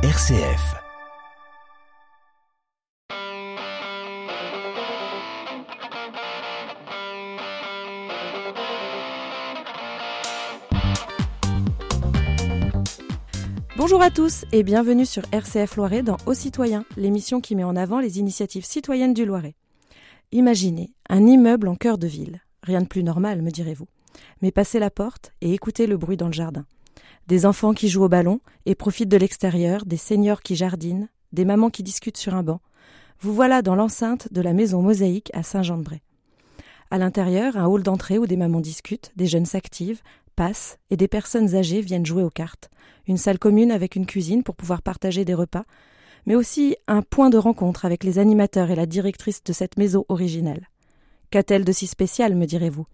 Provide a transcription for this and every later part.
RCF. Bonjour à tous et bienvenue sur RCF Loiret dans Aux citoyens, l'émission qui met en avant les initiatives citoyennes du Loiret. Imaginez un immeuble en cœur de ville. Rien de plus normal, me direz-vous. Mais passez la porte et écoutez le bruit dans le jardin. Des enfants qui jouent au ballon et profitent de l'extérieur, des seniors qui jardinent, des mamans qui discutent sur un banc. Vous voilà dans l'enceinte de la maison mosaïque à Saint-Jean-de-Bray. À l'intérieur, un hall d'entrée où des mamans discutent, des jeunes s'activent, passent et des personnes âgées viennent jouer aux cartes. Une salle commune avec une cuisine pour pouvoir partager des repas, mais aussi un point de rencontre avec les animateurs et la directrice de cette maison originale. Qu'a-t-elle de si spécial, me direz-vous?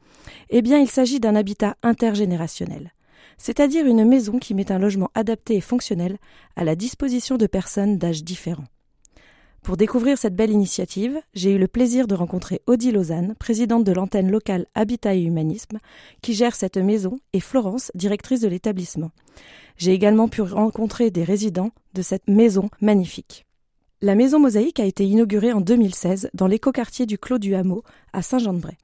Eh bien, il s'agit d'un habitat intergénérationnel, c'est-à-dire une maison qui met un logement adapté et fonctionnel à la disposition de personnes d'âges différents. Pour découvrir cette belle initiative, j'ai eu le plaisir de rencontrer Odile Lausanne, présidente de l'antenne locale Habitat et Humanisme, qui gère cette maison, et Florence, directrice de l'établissement. J'ai également pu rencontrer des résidents de cette maison magnifique. La maison mosaïque a été inaugurée en 2016 dans l'écoquartier du Clos du Hameau, à Saint-Jean-de-Bray.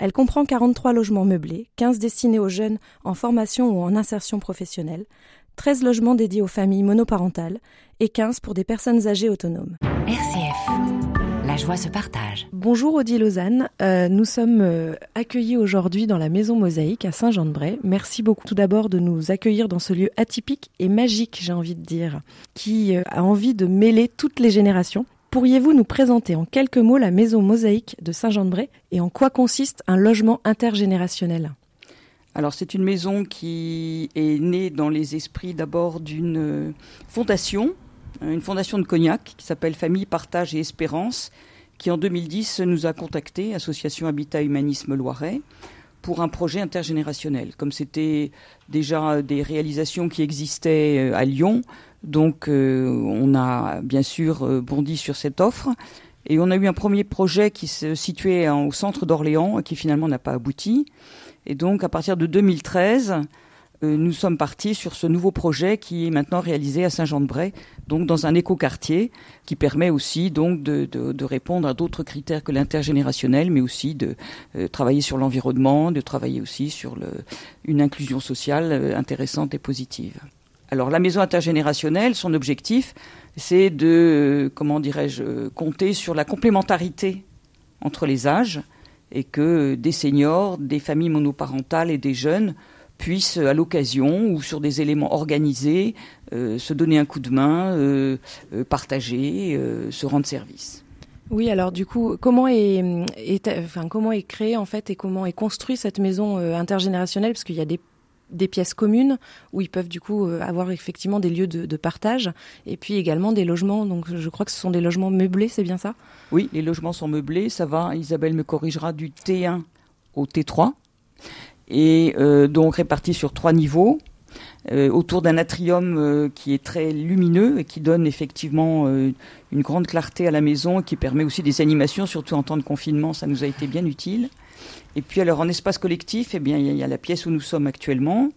Elle comprend 43 logements meublés, 15 destinés aux jeunes en formation ou en insertion professionnelle, 13 logements dédiés aux familles monoparentales et 15 pour des personnes âgées autonomes. RCF, la joie se partage. Bonjour Odile Lausanne, euh, nous sommes euh, accueillis aujourd'hui dans la Maison Mosaïque à Saint-Jean-de-Bray. Merci beaucoup tout d'abord de nous accueillir dans ce lieu atypique et magique, j'ai envie de dire, qui euh, a envie de mêler toutes les générations. Pourriez-vous nous présenter en quelques mots la Maison Mosaïque de Saint-Jean-de-Bray et en quoi consiste un logement intergénérationnel? Alors c'est une maison qui est née dans les esprits d'abord d'une fondation, une fondation de Cognac qui s'appelle Famille, Partage et Espérance, qui en 2010 nous a contactés, Association Habitat Humanisme Loiret, pour un projet intergénérationnel. Comme c'était déjà des réalisations qui existaient à Lyon, donc on a bien sûr bondi sur cette offre. Et on a eu un premier projet qui se situait au centre d'Orléans qui finalement n'a pas abouti. Et donc, à partir de 2013, euh, nous sommes partis sur ce nouveau projet qui est maintenant réalisé à Saint-Jean-de-Bray, donc dans un écoquartier qui permet aussi donc de, répondre à d'autres critères que l'intergénérationnel, mais aussi de euh, travailler sur l'environnement, de travailler aussi sur une inclusion sociale euh, intéressante et positive. Alors, la maison intergénérationnelle, son objectif, c'est de, comment dirais-je, compter sur la complémentarité entre les âges et que des seniors, des familles monoparentales et des jeunes puissent, à l'occasion ou sur des éléments organisés, euh, se donner un coup de main, euh, euh, partager, se rendre service. Oui, alors du coup, comment est, comment est créée en fait et comment est construite cette maison intergénérationnelle? Parce qu'il y a des des pièces communes où ils peuvent du coup avoir effectivement des lieux de, partage et puis également des logements. Donc je crois que ce sont des logements meublés, c'est bien ça? Oui, les logements sont meublés. Ça va, Isabelle me corrigera, du T1 au T3 et euh, donc répartis sur trois niveaux. Euh, autour d'un atrium euh, qui est très lumineux et qui donne effectivement euh, une grande clarté à la maison et qui permet aussi des animations, surtout en temps de confinement, ça nous a été bien utile. Et puis alors en espace collectif, eh bien il y a la pièce où nous sommes actuellement,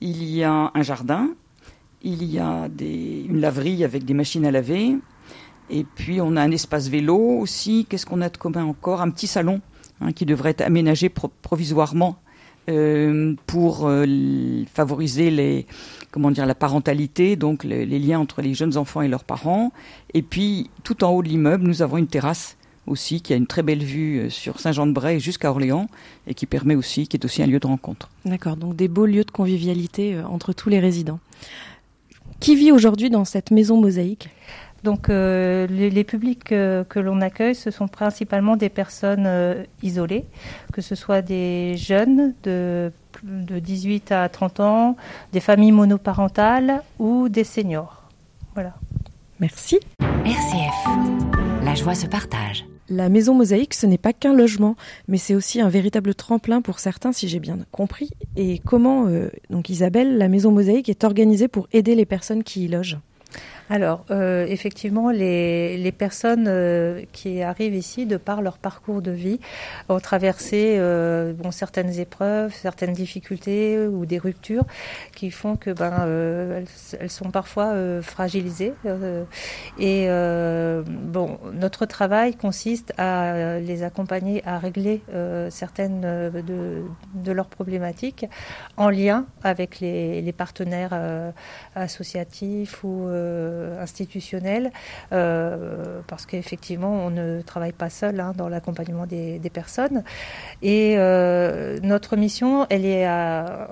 il y a un jardin, il y a une laverie avec des machines à laver, et puis on a un espace vélo aussi. Qu'est-ce qu'on a de commun encore? Un petit salon hein, qui devrait être aménagé pro provisoirement euh, pour euh, favoriser les comment dire la parentalité, donc les, liens entre les jeunes enfants et leurs parents. Et puis tout en haut de l'immeuble, nous avons une terrasse aussi qui a une très belle vue euh, sur Saint-Jean-de-Bray jusqu'à Orléans et qui permet aussi, qui est aussi un lieu de rencontre. D'accord, donc des beaux lieux de convivialité entre tous les résidents. Qui vit aujourd'hui dans cette maison mosaïque? Donc euh, les, les, publics euh, que l'on accueille, ce sont principalement des personnes euh, isolées, que ce soit des jeunes de, de 18 à 30 ans, des familles monoparentales ou des seniors. Voilà. Merci. RCF, la maison mosaïque, ce n'est pas qu'un logement, mais c'est aussi un véritable tremplin pour certains, si j'ai bien compris. Et comment, euh, donc Isabelle, la maison mosaïque est organisée pour aider les personnes qui y logent? Alors, euh, effectivement, les, les personnes euh, qui arrivent ici, de par leur parcours de vie, ont traversé euh, bon, certaines épreuves, certaines difficultés ou des ruptures qui font que ben, euh, elles, elles sont parfois euh, fragilisées. euh, et bon, notre travail consiste à les accompagner à régler certaines de, de leurs problématiques en lien avec les, les partenaires associatifs ou euh, institutionnels, euh, parce qu'effectivement, on ne travaille pas seul hein, dans l'accompagnement des, personnes. Et euh, notre mission, elle est à,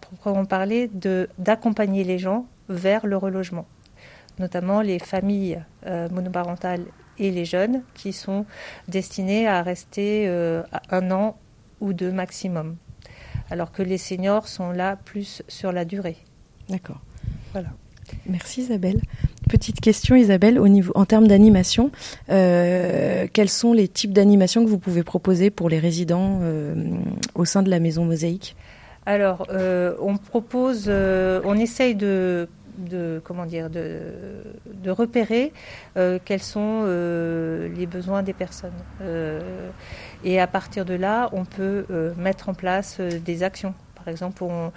proprement parler d'accompagner les gens vers le relogement, notamment les familles monoparentales et les jeunes qui sont destinés à rester un an ou deux maximum, alors que les seniors sont là plus sur la durée. D'accord. Voilà. Merci Isabelle. Petite question Isabelle, au niveau, en termes d'animation, euh, quels sont les types d'animation que vous pouvez proposer pour les résidents euh, au sein de la maison Mosaïque? Alors, euh, on propose, on essaye de, de repérer quels sont les besoins des personnes. Et à partir de là, on peut mettre en place des actions. Par exemple, on,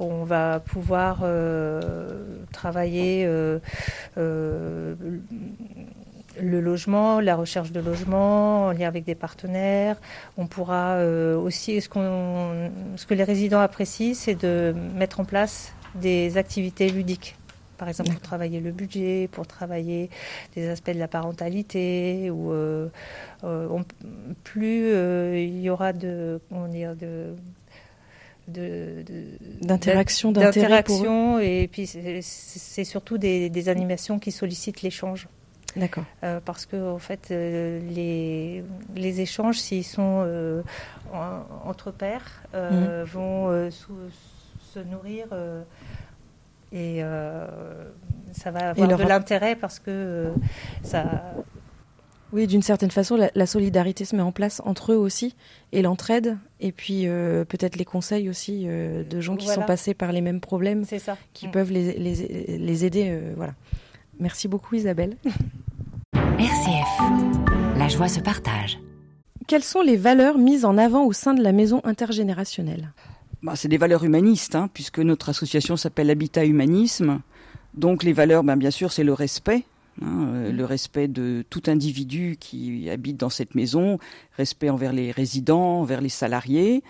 on va pouvoir euh, travailler euh, euh, le logement, la recherche de logement en lien avec des partenaires. On pourra aussi, ce, qu'on, ce que les résidents apprécient, c'est de mettre en place des activités ludiques. Par exemple, pour travailler le budget, pour travailler des aspects de la parentalité, ou on- plus il y aura de, comment dire, de, de, de- D'interaction, d'interaction, et puis c'est, surtout des, des animations qui sollicitent l'échange. D'accord. Euh, parce que en fait, euh, les, les échanges, s'ils sont euh, en- entre pairs, Mhm. vont se nourrir et ça va avoir de l'intérêt parce que ça. Oui, d'une certaine façon, la, la solidarité se met en place entre eux aussi, et l'entraide, et puis euh, peut-être les conseils aussi euh, de gens qui Voilà. sont passés par les mêmes problèmes, C'est ça. qui Mm. peuvent les, les, les aider. euh, voilà. Merci beaucoup Isabelle. RCF. La joie se partage. Quelles sont les valeurs mises en avant au sein de la maison intergénérationnelle? Bah, c'est des valeurs humanistes, hein, puisque notre association s'appelle Habitat Humanisme. Donc les valeurs, ben, bien sûr, c'est le respect. Hein, euh, le respect de tout individu qui habite dans cette maison, respect envers les résidents, envers les salariés,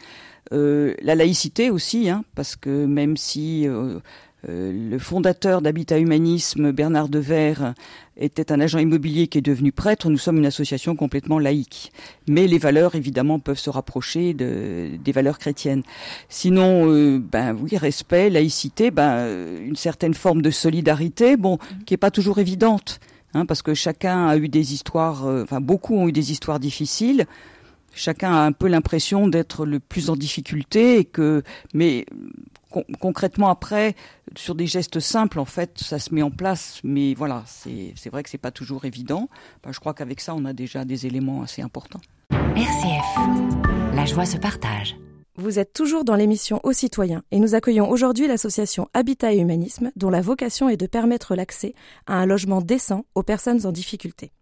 Euh, la laïcité aussi, hein, parce que même si euh, le fondateur d'Habitat Humanisme, Bernard Devers, était un agent immobilier qui est devenu prêtre, nous sommes une association complètement laïque. Mais les valeurs, évidemment, peuvent se rapprocher de, des valeurs chrétiennes. Sinon, euh, ben oui, respect, laïcité, ben euh, une certaine forme de solidarité, bon, qui est pas toujours évidente, hein, parce que chacun a eu des histoires, euh, enfin beaucoup ont eu des histoires difficiles. Chacun a un peu l'impression d'être le plus en difficulté et que, mais con- concrètement après, sur des gestes simples, en fait, ça se met en place. Mais voilà, c'est c'est vrai que c'est pas toujours évident. Ben, je crois qu'avec ça, on a déjà des éléments assez importants. RCF. La joie se partage. Vous êtes toujours dans l'émission Aux citoyens et nous accueillons aujourd'hui l'association Habitat et Humanisme dont la vocation est de permettre l'accès à un logement décent aux personnes en difficulté.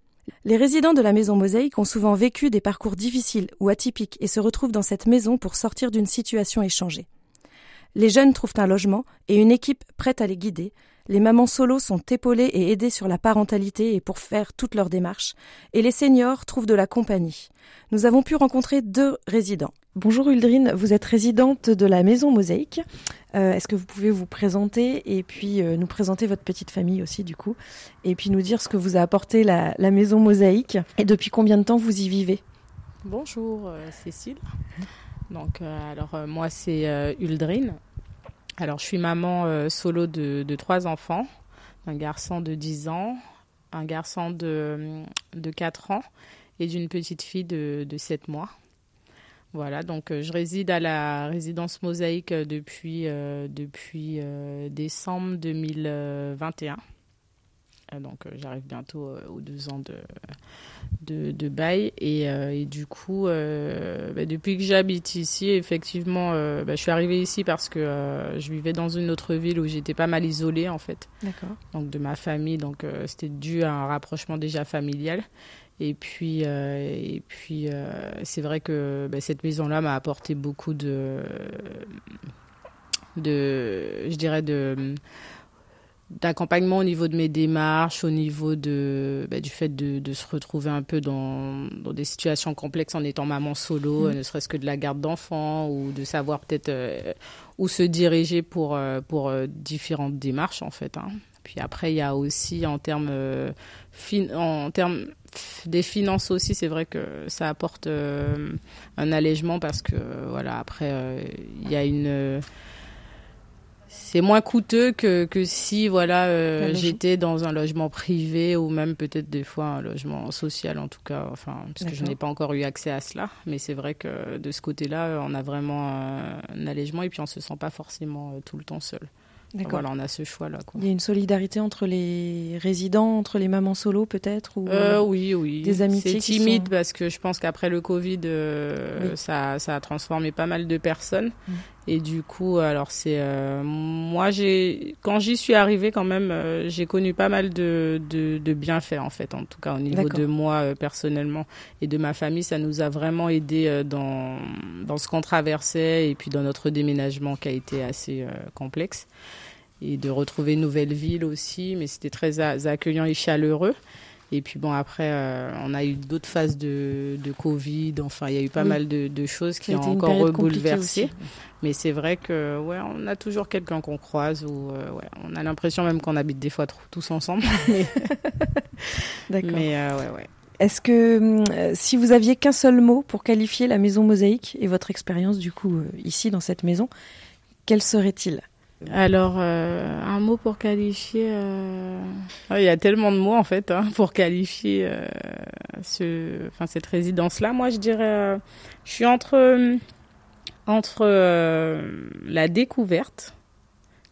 Les résidents de la maison Mosaïque ont souvent vécu des parcours difficiles ou atypiques et se retrouvent dans cette maison pour sortir d'une situation échangée. Les jeunes trouvent un logement et une équipe prête à les guider. Les mamans solos sont épaulées et aidées sur la parentalité et pour faire toutes leurs démarches. Et les seniors trouvent de la compagnie. Nous avons pu rencontrer deux résidents. Bonjour Uldrine, vous êtes résidente de la Maison Mosaïque. Euh, Est-ce que vous pouvez vous présenter et puis euh, nous présenter votre petite famille aussi du coup et puis nous dire ce que vous a apporté la, la Maison Mosaïque et depuis combien de temps vous y vivez? Bonjour euh, Cécile. Donc euh, alors euh, moi c'est euh, Uldrine. Alors je suis maman euh, solo de, trois enfants, un garçon de 10 ans, un garçon de, de 4 ans et d'une petite fille de, de 7 mois. Voilà, donc euh, je réside à la résidence Mosaïque euh, depuis, depuis décembre 2021. Donc j'arrive bientôt aux deux ans de, de, de bail. Et, et, du coup, bah, depuis que j'habite ici, effectivement, bah, je suis arrivée ici parce que je vivais dans une autre ville où j'étais pas mal isolée en fait. D'accord. Donc de ma famille, donc c'était dû à un rapprochement déjà familial. Et puis, euh, et puis euh, c'est vrai que bah, cette maison-là m'a apporté beaucoup de, de, je dirais, de d'accompagnement au niveau de mes démarches, au niveau de, bah, du fait de, de, se retrouver un peu dans, dans, des situations complexes en étant maman solo, mmh. ne serait-ce que de la garde d'enfants ou de savoir peut-être euh, où se diriger pour, pour différentes démarches en fait. Hein. Puis après, il y a aussi en termes, fin, en termes des finances aussi, c'est vrai que ça apporte euh, un allègement parce que voilà après euh, il y a une c'est moins coûteux que, que si voilà euh, j'étais dans un logement privé ou même peut-être des fois un logement social en tout cas enfin parce que je n'ai pas encore eu accès à cela mais c'est vrai que de ce côté-là on a vraiment un, un allègement et puis on se sent pas forcément tout le temps seul. Voilà, on a ce choix-là. Il y a une solidarité entre les résidents, entre les mamans solo peut-être ou euh, Oui, oui. Des amitiés C'est timide parce que je pense qu'après le Covid, euh, ça, ça, a transformé pas mal de personnes. Mm. Et du coup, alors c'est euh, moi j'ai quand j'y suis arrivée quand même, euh, j'ai connu pas mal de, de, de, bienfaits en fait, en tout cas au niveau de moi euh, personnellement et de ma famille, ça nous a vraiment aidé dans dans ce qu'on traversait et puis dans notre déménagement qui a été assez complexe. Et de retrouver une nouvelle ville aussi, mais c'était très accueillant et chaleureux. Et puis bon, après, euh, on a eu d'autres phases de, de, Covid. Enfin, il y a eu pas mal de, de, choses qui ont encore bouleversé. Mais c'est vrai que ouais, on a toujours quelqu'un qu'on croise ou euh, ouais, on a l'impression même qu'on habite des fois tous ensemble. D'accord. Mais euh, ouais, ouais. Est-ce que hum, si vous aviez qu'un seul mot pour qualifier la maison mosaïque et votre expérience du coup ici dans cette maison, quel serait-il? Alors, euh, un mot pour qualifier. Euh... il y a tellement de mots en fait hein, pour qualifier euh, ce, enfin cette résidence-là. Moi, je dirais, je suis entre entre la découverte,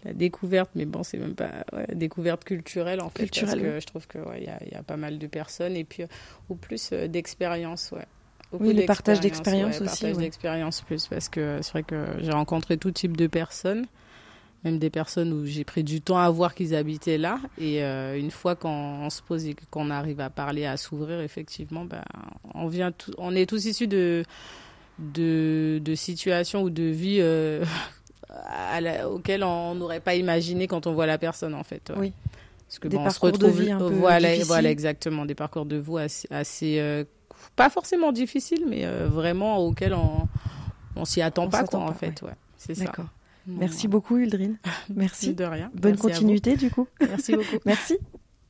la découverte, mais bon, c'est même pas ouais, découverte culturelle en fait, parce que je trouve que il ouais, y, y, a pas mal de personnes et puis au plus d'expérience, ouais. Beaucoup oui, le partage d'expérience ouais, aussi. Partage d'expérience plus, parce que c'est vrai que j'ai rencontré tout type de personnes même des personnes où j'ai pris du temps à voir qu'ils habitaient là. Et euh, une fois qu'on se pose et qu'on arrive à parler, à s'ouvrir, effectivement, ben, on, vient on est tous issus de, de, de situations ou de vies euh, auxquelles on n'aurait pas imaginé quand on voit la personne, en fait. Oui. Parce que des bon, parcours on se retrouve, de vie un peu voilà, voilà, exactement, des parcours de vie assez, assez euh, pas forcément difficiles, mais vraiment auxquels on, on s'y attend On pas, quoi, en fait. Ouais, c'est ça. D'accord. Merci beaucoup, Uldrine. Merci. De rien. Bonne Merci continuité, du coup. Merci beaucoup. Merci.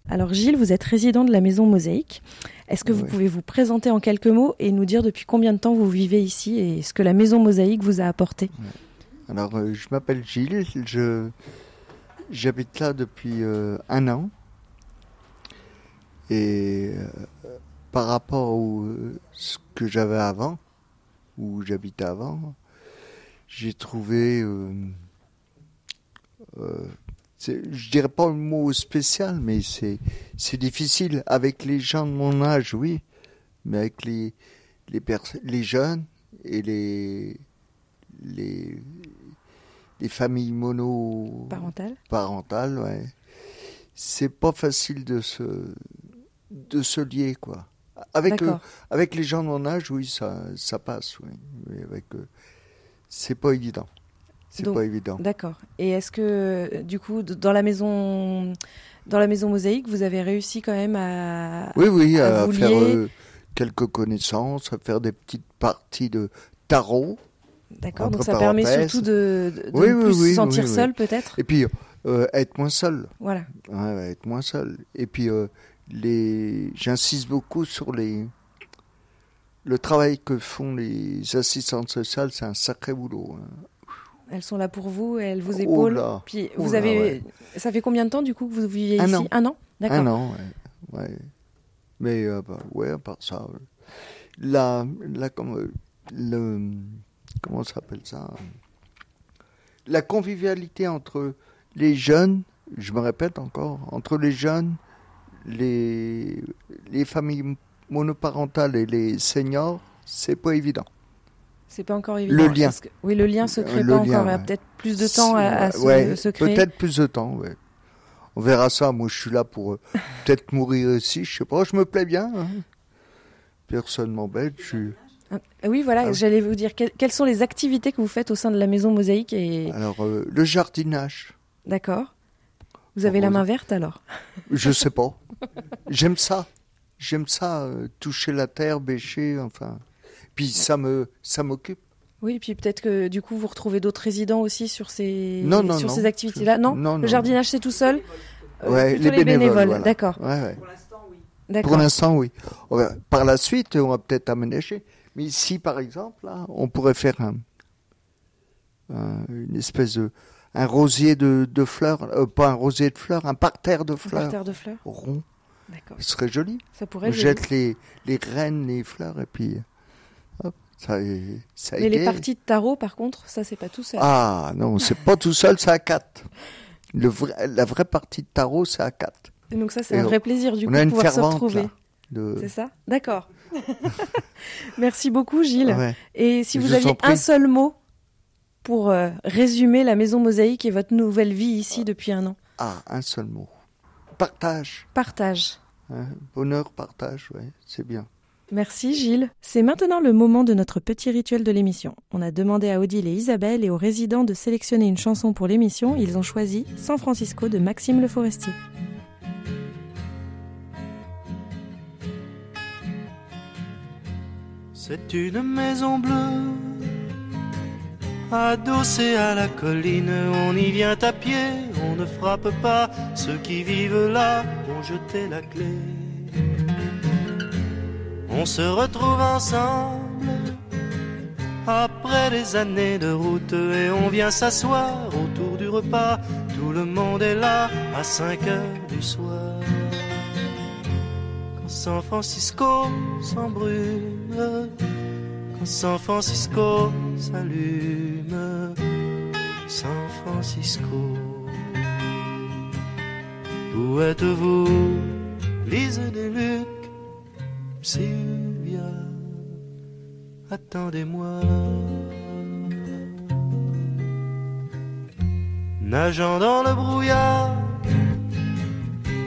Alors, Gilles, vous êtes résident de la maison Mosaïque. Est-ce que vous pouvez vous présenter en quelques mots et nous dire depuis combien de temps vous vivez ici et ce que la maison Mosaïque vous a apporté? Alors, euh, je m'appelle Gilles, je j'habite là depuis euh, un an. Et euh, par rapport à ce que j'avais avant, où j'habitais avant, j'ai trouvé, euh, euh, je dirais pas un mot spécial, mais c'est c'est difficile avec les gens de mon âge, oui, mais avec les les, les jeunes et les les les familles mono Parental parentales, ouais. C'est pas facile de se de se lier quoi. Avec euh, avec les gens de mon âge, oui, ça ça passe, oui. Mais avec c'est pas évident. C'est pas évident. D'accord. Et est-ce que, du coup, dans la maison, dans la maison Mosaïque, vous avez réussi quand même à. Oui, oui, à à, vous faire lier. euh, quelques connaissances, à faire des petites parties de tarot. D'accord. Donc ça permet surtout de, de, Oui, ne oui, plus se sentir seul, peut-être. Et puis euh, être moins seul. Voilà. Ouais, ouais, être moins seul. Et puis, euh, les... j'insiste beaucoup sur les... le travail que font les assistantes sociales, c'est un sacré boulot. hein. Elles sont là pour vous, elles vous Oh épaulent. là, Puis oh vous là, avez. ouais. Ça fait combien de temps du coup que vous vivez Un ici an. Un an. D'accord. Un an, ouais. ouais. Mais, euh, bah, ouais, à part ça, euh, la, la, comme, euh, le, comment s'appelle ça La convivialité entre les jeunes, je me répète encore, entre les jeunes les, les familles monoparentales et les seniors, c'est pas évident. C'est pas encore évident. Le lien. Que- oui, le lien se crée Le pas lien, encore. Ouais. peut-être plus de temps à, à se, Ouais, se créer. Peut-être plus de temps, ouais. On verra ça. Moi, je suis là pour euh, peut-être mourir aussi. Je sais pas. Je me plais bien. hein. Personne m'embête. Je suis. Ah, Oui, voilà. Ah oui. J'allais vous dire que- quelles sont les activités que vous faites au sein de la maison Mosaïque et Alors, euh, le jardinage. d'accord. Vous avez la main verte alors Je sais pas. J'aime ça. J'aime ça, euh, toucher la terre, bêcher, enfin. Puis ça me, ça m'occupe. Oui, puis peut-être que du coup vous retrouvez d'autres résidents aussi sur ces Non, non, sur non. ces activités-là. Non, Non, le jardinage c'est tout seul. Euh, Ouais, les bénévoles, voilà. D'accord, Ouais, ouais. Pour d'accord. l'instant, oui. On va- Par la suite, on va peut-être aménager. Mais ici, par exemple, là, on pourrait faire un, un- une espèce de, un rosier de, de fleurs, euh, pas un rosier de fleurs, un parterre de Un fleurs parterre de fleurs. rond. Ce serait joli. Ça On pourrait. jette les, les graines, les fleurs, et puis, hop, ça. Mais les parties de tarot, par contre, ça c'est pas tout seul. Ah non, c'est pas tout seul, c'est à quatre. Le vrai, la vraie partie de tarot, c'est à quatre. Et Donc ça c'est un vrai plaisir du on coup a de pouvoir se retrouver. De... C'est ça? D'accord. Merci beaucoup Gilles. Ouais. Et si Je vous aviez un seul mot pour euh, résumer la maison Mosaïque et votre nouvelle vie ici depuis un an? Ah, un seul mot. Partage. Partage. Hein. Bonheur, partage, ouais, c'est bien. Merci Gilles. C'est maintenant le moment de notre petit rituel de l'émission. On a demandé à Odile et Isabelle et aux résidents de sélectionner une chanson pour l'émission. Ils ont choisi San Francisco de Maxime Le Forestier. C'est une maison bleue, adossée à la colline. On y vient à pied, on ne frappe pas. Ceux qui vivent là jeté la clé. On se retrouve ensemble après des années de route et on vient s'asseoir autour du repas. Tout le monde est là à 5 heures du soir. Quand San Francisco s'embrume, quand San Francisco s'allume, San Francisco. Où êtes-vous, Lise Luc, Sylvia, attendez-moi. Nageant dans le brouillard,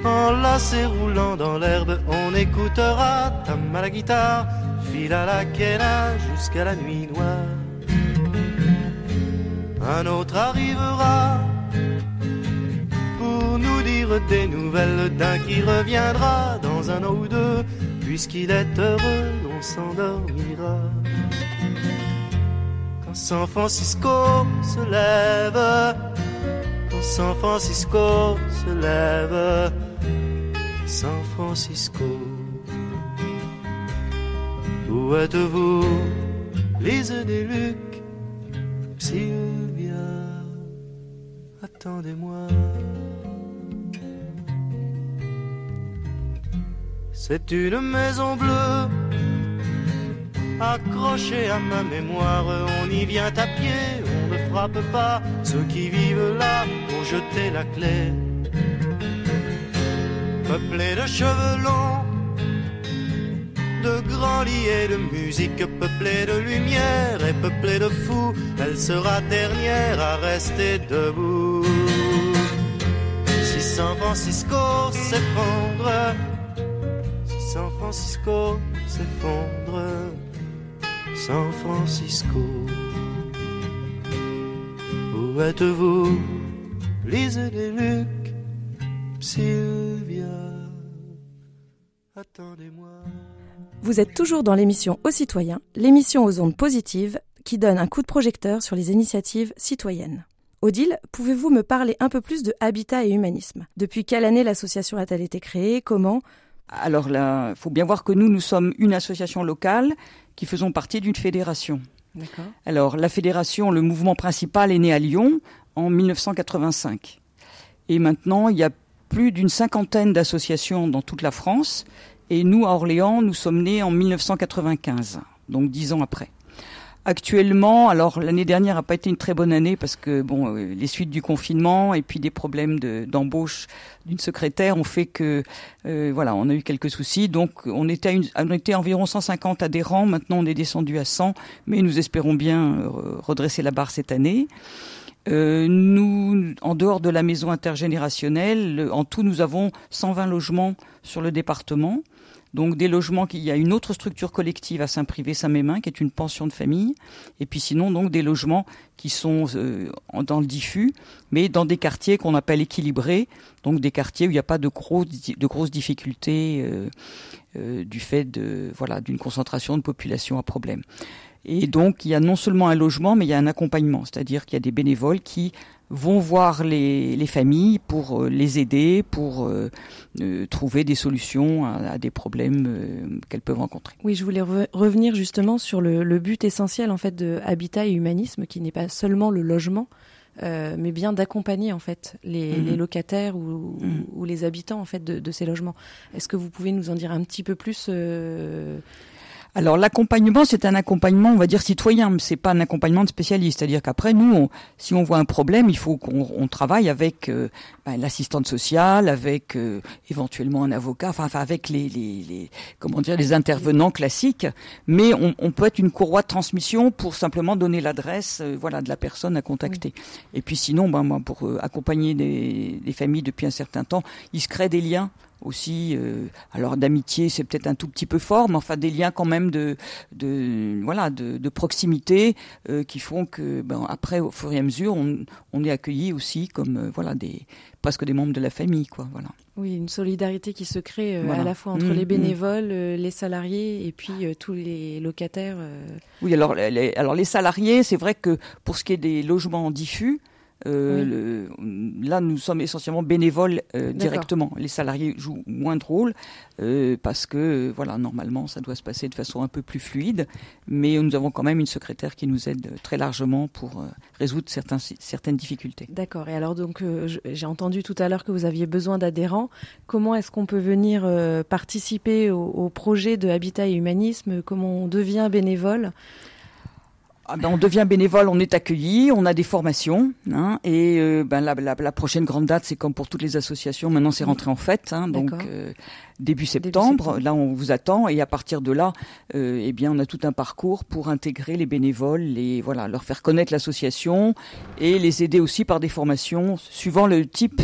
enlacé roulant dans l'herbe, on écoutera tam à la guitare, fil à la quena jusqu'à la nuit noire. Un autre arrivera des nouvelles d'un qui reviendra dans un an ou deux, puisqu'il est heureux, on s'endormira. Quand San Francisco se lève, quand San Francisco se lève, San Francisco. Où êtes-vous, Lise des Luc, Sylvia, attendez-moi. C'est une maison bleue, accrochée à ma mémoire. On y vient à pied, on ne frappe pas. Ceux qui vivent là ont jeté la clé. Peuplée de cheveux longs, de grands lits et de musique, peuplée de lumière et peuplée de fous, elle sera dernière à rester debout. Si San Francisco s'effondre, Francisco s'effondre, San Francisco, attendez-moi. Vous êtes toujours dans l'émission Aux citoyens, l'émission aux ondes positives qui donne un coup de projecteur sur les initiatives citoyennes. Odile, pouvez-vous me parler un peu plus de Habitat et Humanisme? Depuis quelle année l'association a-t-elle été créée? Comment? Alors là, il faut bien voir que nous, nous sommes une association locale qui faisons partie d'une fédération. D'accord. Alors, la fédération, le mouvement principal est né à Lyon en 1985. Et maintenant, il y a plus d'une cinquantaine d'associations dans toute la France. Et nous, à Orléans, nous sommes nés en 1995, donc dix ans après. Actuellement, alors l'année dernière n'a pas été une très bonne année parce que bon, euh, les suites du confinement et puis des problèmes d'embauche d'une secrétaire ont fait que euh, voilà, on a eu quelques soucis. Donc on était, à on était environ 150 adhérents. Maintenant, on est descendu à 100, mais nous espérons bien euh, redresser la barre cette année. Euh, nous, en dehors de la maison intergénérationnelle, en tout, nous avons 120 logements sur le département. Donc des logements, il y a une autre structure collective à Saint-Privé-Saint-Mémin qui est une pension de famille, et puis sinon donc des logements qui sont euh, dans le diffus, mais dans des quartiers qu'on appelle équilibrés, donc des quartiers où il n'y a pas de, de grosses difficultés euh, euh, du fait de voilà d'une concentration de population à problème. Et donc il y a non seulement un logement, mais il y a un accompagnement, c'est-à-dire qu'il y a des bénévoles qui vont voir les, les familles pour euh, les aider, pour euh, euh, trouver des solutions à, des problèmes qu'elles peuvent rencontrer. Oui, je voulais revenir justement sur le, le, but essentiel en fait de Habitat et Humanisme, qui n'est pas seulement le logement, euh, mais bien d'accompagner en fait les, mhm. les locataires ou, mhm. ou, les habitants en fait de, de ces logements. Est-ce que vous pouvez nous en dire un petit peu plus alors l'accompagnement, c'est un accompagnement, on va dire citoyen, mais c'est pas un accompagnement de spécialiste. C'est-à-dire qu'après, nous, si on voit un problème, il faut qu'on travaille avec euh, ben, l'assistante sociale, avec euh, éventuellement un avocat, enfin, enfin avec les, les, les, comment dire, les intervenants classiques. Mais on, on, peut être une courroie de transmission pour simplement donner l'adresse, euh, voilà, de la personne à contacter. Et puis sinon, ben moi, pour accompagner des, des familles depuis un certain temps, il se crée des liens aussi, euh, alors d'amitié, c'est peut-être un tout petit peu fort, mais enfin des liens quand même de, de voilà, de, de proximité euh, qui font que, ben, après, au fur et à mesure, on, on est accueilli aussi comme euh, voilà des presque des membres de la famille, quoi. Voilà. Oui, une solidarité qui se crée à la fois entre mmh, les mmh. bénévoles, les salariés et puis tous les locataires. Oui, alors les, alors les salariés, c'est vrai que pour ce qui est des logements diffus, euh, le, là, nous sommes essentiellement bénévoles euh, directement. Les salariés jouent moins de rôle euh, parce que, voilà, normalement, ça doit se passer de façon un peu plus fluide. Mais nous avons quand même une secrétaire qui nous aide très largement pour résoudre certains, certaines difficultés. D'accord. Et alors, donc, j'ai entendu tout à l'heure que vous aviez besoin d'adhérents. Comment est-ce qu'on peut venir participer au, au projet de Habitat et Humanisme? Comment on devient bénévole? Ah ben on devient bénévole, on est accueilli, on a des formations, hein, et euh, ben la, la, la, prochaine grande date, c'est comme pour toutes les associations, maintenant c'est rentré en fête, hein, donc euh, début, septembre, Là, on vous attend, et à partir de là, euh, eh bien, on a tout un parcours pour intégrer les bénévoles, les voilà, leur faire connaître l'association et les aider aussi par des formations suivant le type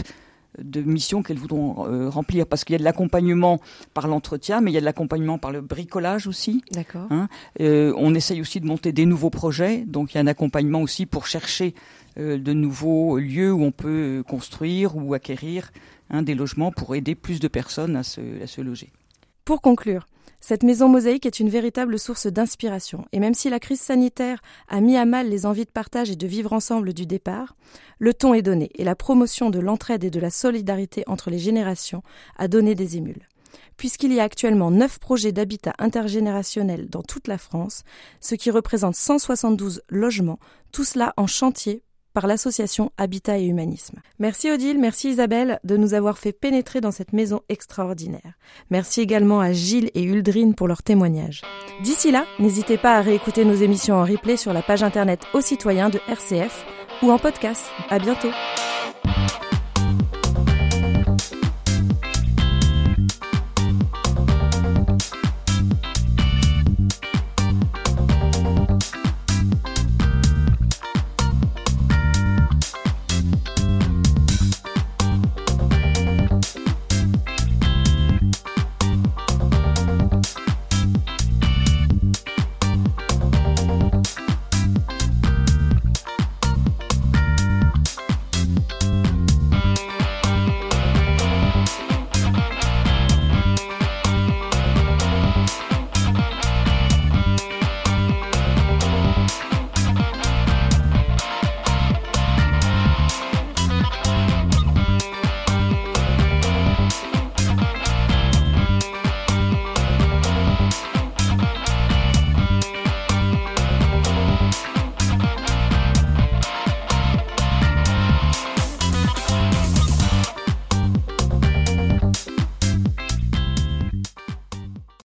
de missions qu'elles voudront euh, remplir parce qu'il y a de l'accompagnement par l'entretien, mais il y a de l'accompagnement par le bricolage aussi. D'accord. Hein. Euh, on essaye aussi de monter des nouveaux projets, donc il y a un accompagnement aussi pour chercher euh, de nouveaux lieux où on peut construire ou acquérir hein, des logements pour aider plus de personnes à se, à se loger. Pour conclure, cette maison mosaïque est une véritable source d'inspiration, et même si la crise sanitaire a mis à mal les envies de partage et de vivre ensemble du départ, le ton est donné, et la promotion de l'entraide et de la solidarité entre les générations a donné des émules. Puisqu'il y a actuellement neuf projets d'habitat intergénérationnel dans toute la France, ce qui représente 172 logements, tout cela en chantier par l'association Habitat et Humanisme. Merci Odile, merci Isabelle de nous avoir fait pénétrer dans cette maison extraordinaire. Merci également à Gilles et Uldrine pour leur témoignage. D'ici là, n'hésitez pas à réécouter nos émissions en replay sur la page internet aux citoyens de RCF ou en podcast. À bientôt.